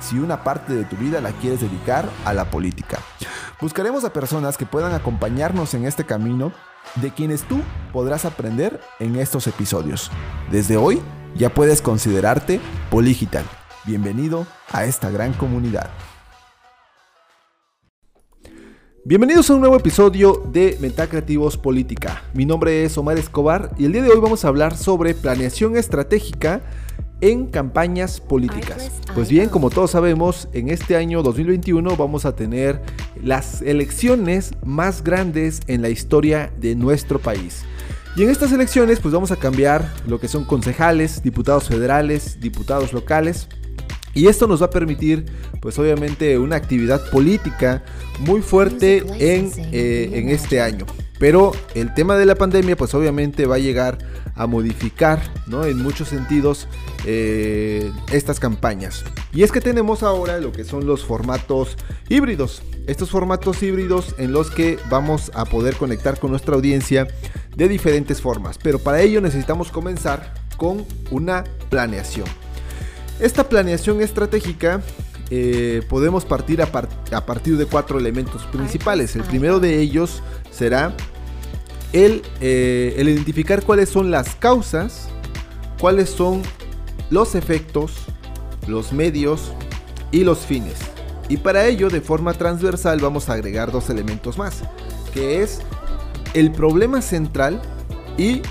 si una parte de tu vida la quieres dedicar a la política. Buscaremos a personas que puedan acompañarnos en este camino de quienes tú podrás aprender en estos episodios. Desde hoy ya puedes considerarte Poligital. Bienvenido a esta gran comunidad. Bienvenidos a un nuevo episodio de Mental Creativos Política. Mi nombre es Omar Escobar y el día de hoy vamos a hablar sobre planeación estratégica en campañas políticas. Pues bien, como todos sabemos, en este año 2021 vamos a tener las elecciones más grandes en la historia de nuestro país. Y en estas elecciones pues vamos a cambiar lo que son concejales, diputados federales, diputados locales. Y esto nos va a permitir pues obviamente una actividad política muy fuerte en, eh, en este año. Pero el tema de la pandemia pues obviamente va a llegar a modificar ¿no? en muchos sentidos eh, estas campañas. Y es que tenemos ahora lo que son los formatos híbridos. Estos formatos híbridos en los que vamos a poder conectar con nuestra audiencia de diferentes formas. Pero para ello necesitamos comenzar con una planeación. Esta planeación estratégica eh, podemos partir a, a, partir de cuatro elementos principales. El primero de ellos será eh, el, identificar cuáles son las causas, cuáles son los efectos, los medios y los fines. Y para ello, de forma transversal, vamos a agregar dos elementos más, que es el problema central y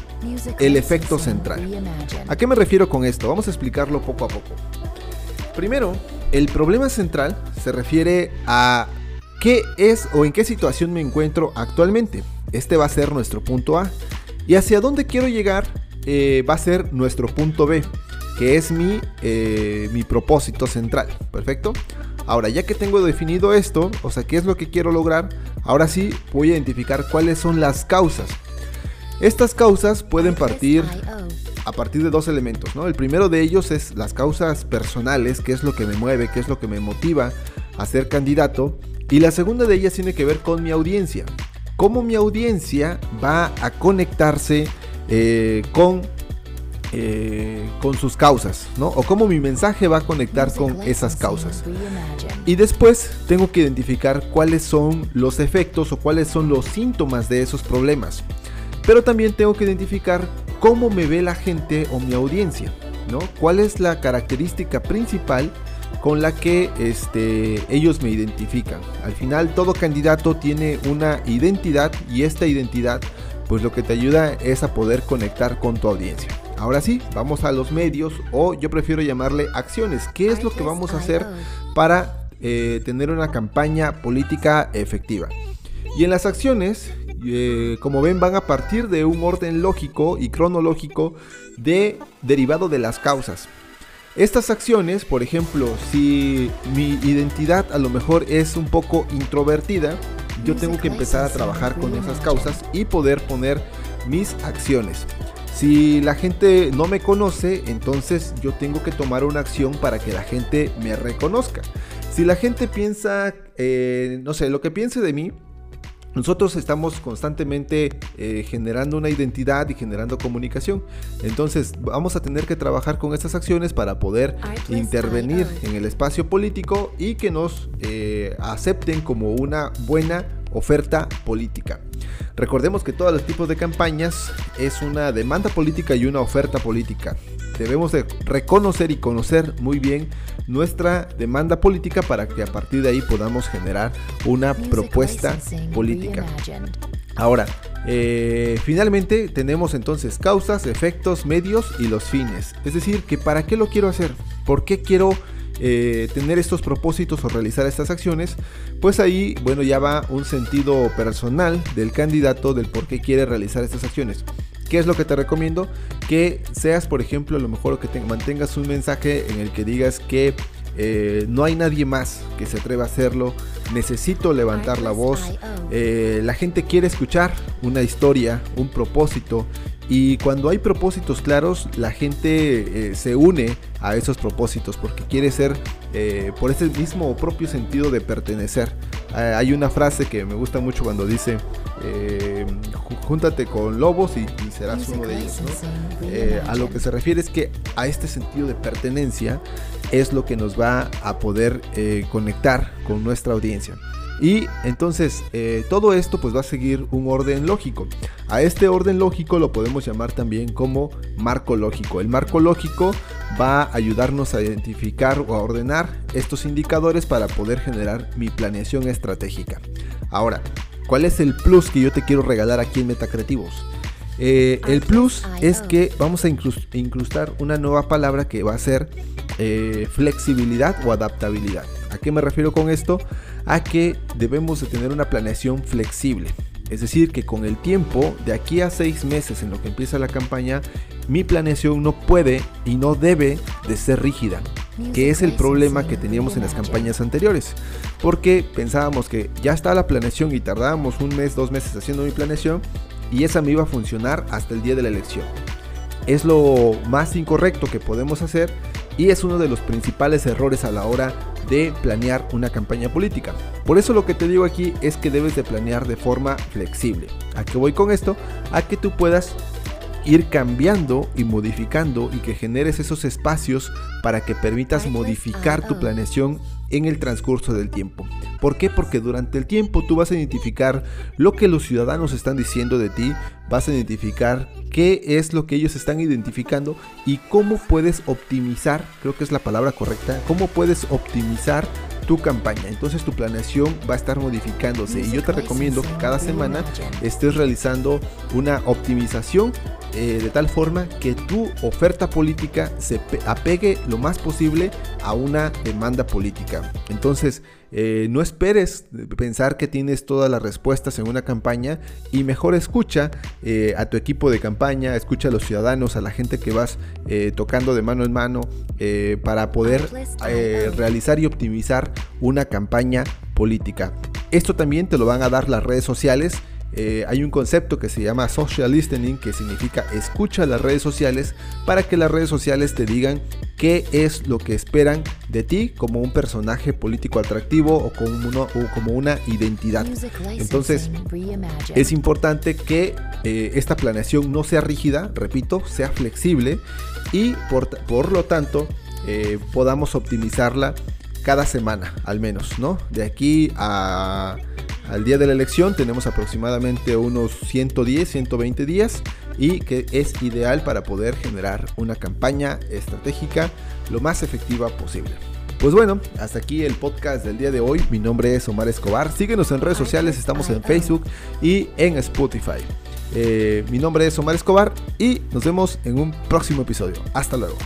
el efecto central. ¿A qué me refiero con esto? Vamos a explicarlo poco a poco. Primero, el problema central se refiere a qué es o en qué situación me encuentro actualmente. Este va a ser nuestro punto A. Y hacia dónde quiero llegar eh, va a ser nuestro punto B, que es mi, eh, mi propósito central. Perfecto. Ahora, ya que tengo definido esto, o sea, qué es lo que quiero lograr, ahora sí voy a identificar cuáles son las causas. Estas causas pueden partir a partir de dos elementos, ¿no? El primero de ellos es las causas personales, qué es lo que me mueve, qué es lo que me motiva a ser candidato. Y la segunda de ellas tiene que ver con mi audiencia cómo mi audiencia va a conectarse eh, con, eh, con sus causas, ¿no? O cómo mi mensaje va a conectar con esas causas. Y después tengo que identificar cuáles son los efectos o cuáles son los síntomas de esos problemas. Pero también tengo que identificar cómo me ve la gente o mi audiencia, ¿no? ¿Cuál es la característica principal con la que este, ellos me identifican. Al final todo candidato tiene una identidad y esta identidad pues lo que te ayuda es a poder conectar con tu audiencia. Ahora sí, vamos a los medios o yo prefiero llamarle acciones. ¿Qué es lo que vamos a hacer para eh, tener una campaña política efectiva? Y en las acciones, eh, como ven, van a partir de un orden lógico y cronológico de derivado de las causas. Estas acciones, por ejemplo, si mi identidad a lo mejor es un poco introvertida, yo tengo que empezar a trabajar con esas causas y poder poner mis acciones. Si la gente no me conoce, entonces yo tengo que tomar una acción para que la gente me reconozca. Si la gente piensa, eh, no sé, lo que piense de mí, nosotros estamos constantemente eh, generando una identidad y generando comunicación. Entonces vamos a tener que trabajar con estas acciones para poder intervenir en el espacio político y que nos eh, acepten como una buena oferta política. Recordemos que todos los tipos de campañas es una demanda política y una oferta política. Debemos de reconocer y conocer muy bien nuestra demanda política para que a partir de ahí podamos generar una propuesta política. Ahora, eh, finalmente tenemos entonces causas, efectos, medios y los fines. Es decir, que para qué lo quiero hacer, por qué quiero eh, tener estos propósitos o realizar estas acciones, pues ahí, bueno, ya va un sentido personal del candidato del por qué quiere realizar estas acciones. ¿Qué es lo que te recomiendo? Que seas, por ejemplo, a lo mejor que te mantengas un mensaje en el que digas que eh, no hay nadie más que se atreva a hacerlo, necesito levantar la voz, eh, la gente quiere escuchar una historia, un propósito, y cuando hay propósitos claros, la gente eh, se une a esos propósitos porque quiere ser por ese mismo propio sentido de pertenecer. hay una frase que me gusta mucho cuando dice, júntate con lobos y, serás uno de ellos. a lo que se refiere es que a este sentido de pertenencia es lo que nos va a poder eh, conectar con nuestra audiencia. Y entonces eh, todo esto pues va a seguir un orden lógico. A este orden lógico lo podemos llamar también como marco lógico. El marco lógico va a ayudarnos a identificar o a ordenar estos indicadores para poder generar mi planeación estratégica. Ahora, ¿cuál es el plus que yo te quiero regalar aquí en Metacreativos? Eh, el plus es que vamos a incrustar una nueva palabra que va a ser eh, flexibilidad o adaptabilidad. ¿A qué me refiero con esto? A que debemos de tener una planeación flexible. Es decir, que con el tiempo, de aquí a seis meses en lo que empieza la campaña, mi planeación no puede y no debe de ser rígida, que es el problema que teníamos en las campañas anteriores. Porque pensábamos que ya está la planeación y tardábamos un mes, dos meses haciendo mi planeación y esa me iba a funcionar hasta el día de la elección. Es lo más incorrecto que podemos hacer y es uno de los principales errores a la hora de planear una campaña política. Por eso lo que te digo aquí es que debes de planear de forma flexible. ¿A qué voy con esto? A que tú puedas ir cambiando y modificando y que generes esos espacios para que permitas modificar tu planeación en el transcurso del tiempo. ¿Por qué? Porque durante el tiempo tú vas a identificar lo que los ciudadanos están diciendo de ti, vas a identificar qué es lo que ellos están identificando y cómo puedes optimizar, creo que es la palabra correcta, cómo puedes optimizar tu campaña. Entonces tu planeación va a estar modificándose y yo te recomiendo que cada semana estés realizando una optimización eh, de tal forma que tu oferta política se apegue lo más posible a una demanda política. Entonces, eh, no esperes pensar que tienes todas las respuestas en una campaña y mejor escucha eh, a tu equipo de campaña, escucha a los ciudadanos, a la gente que vas tocando de mano en mano para poder realizar y optimizar una campaña política. Esto también te lo van a dar las redes sociales eh, hay un concepto que se llama social listening, que significa escucha las redes sociales para que las redes sociales te digan qué es lo que esperan de ti como un personaje político atractivo o como, como una identidad. Entonces, es importante que eh, esta planeación no sea rígida, repito, sea flexible y por, lo tanto eh, podamos optimizarla cada semana al menos, ¿no? De aquí a al día de la elección tenemos aproximadamente unos 110, 120 días y que es ideal para poder generar una campaña estratégica lo más efectiva posible. Pues bueno, hasta aquí el podcast del día de hoy. Mi nombre es Omar Escobar. Síguenos en redes sociales, estamos en Facebook y en Spotify. Eh, mi nombre es Omar Escobar y nos vemos en un próximo episodio. Hasta luego.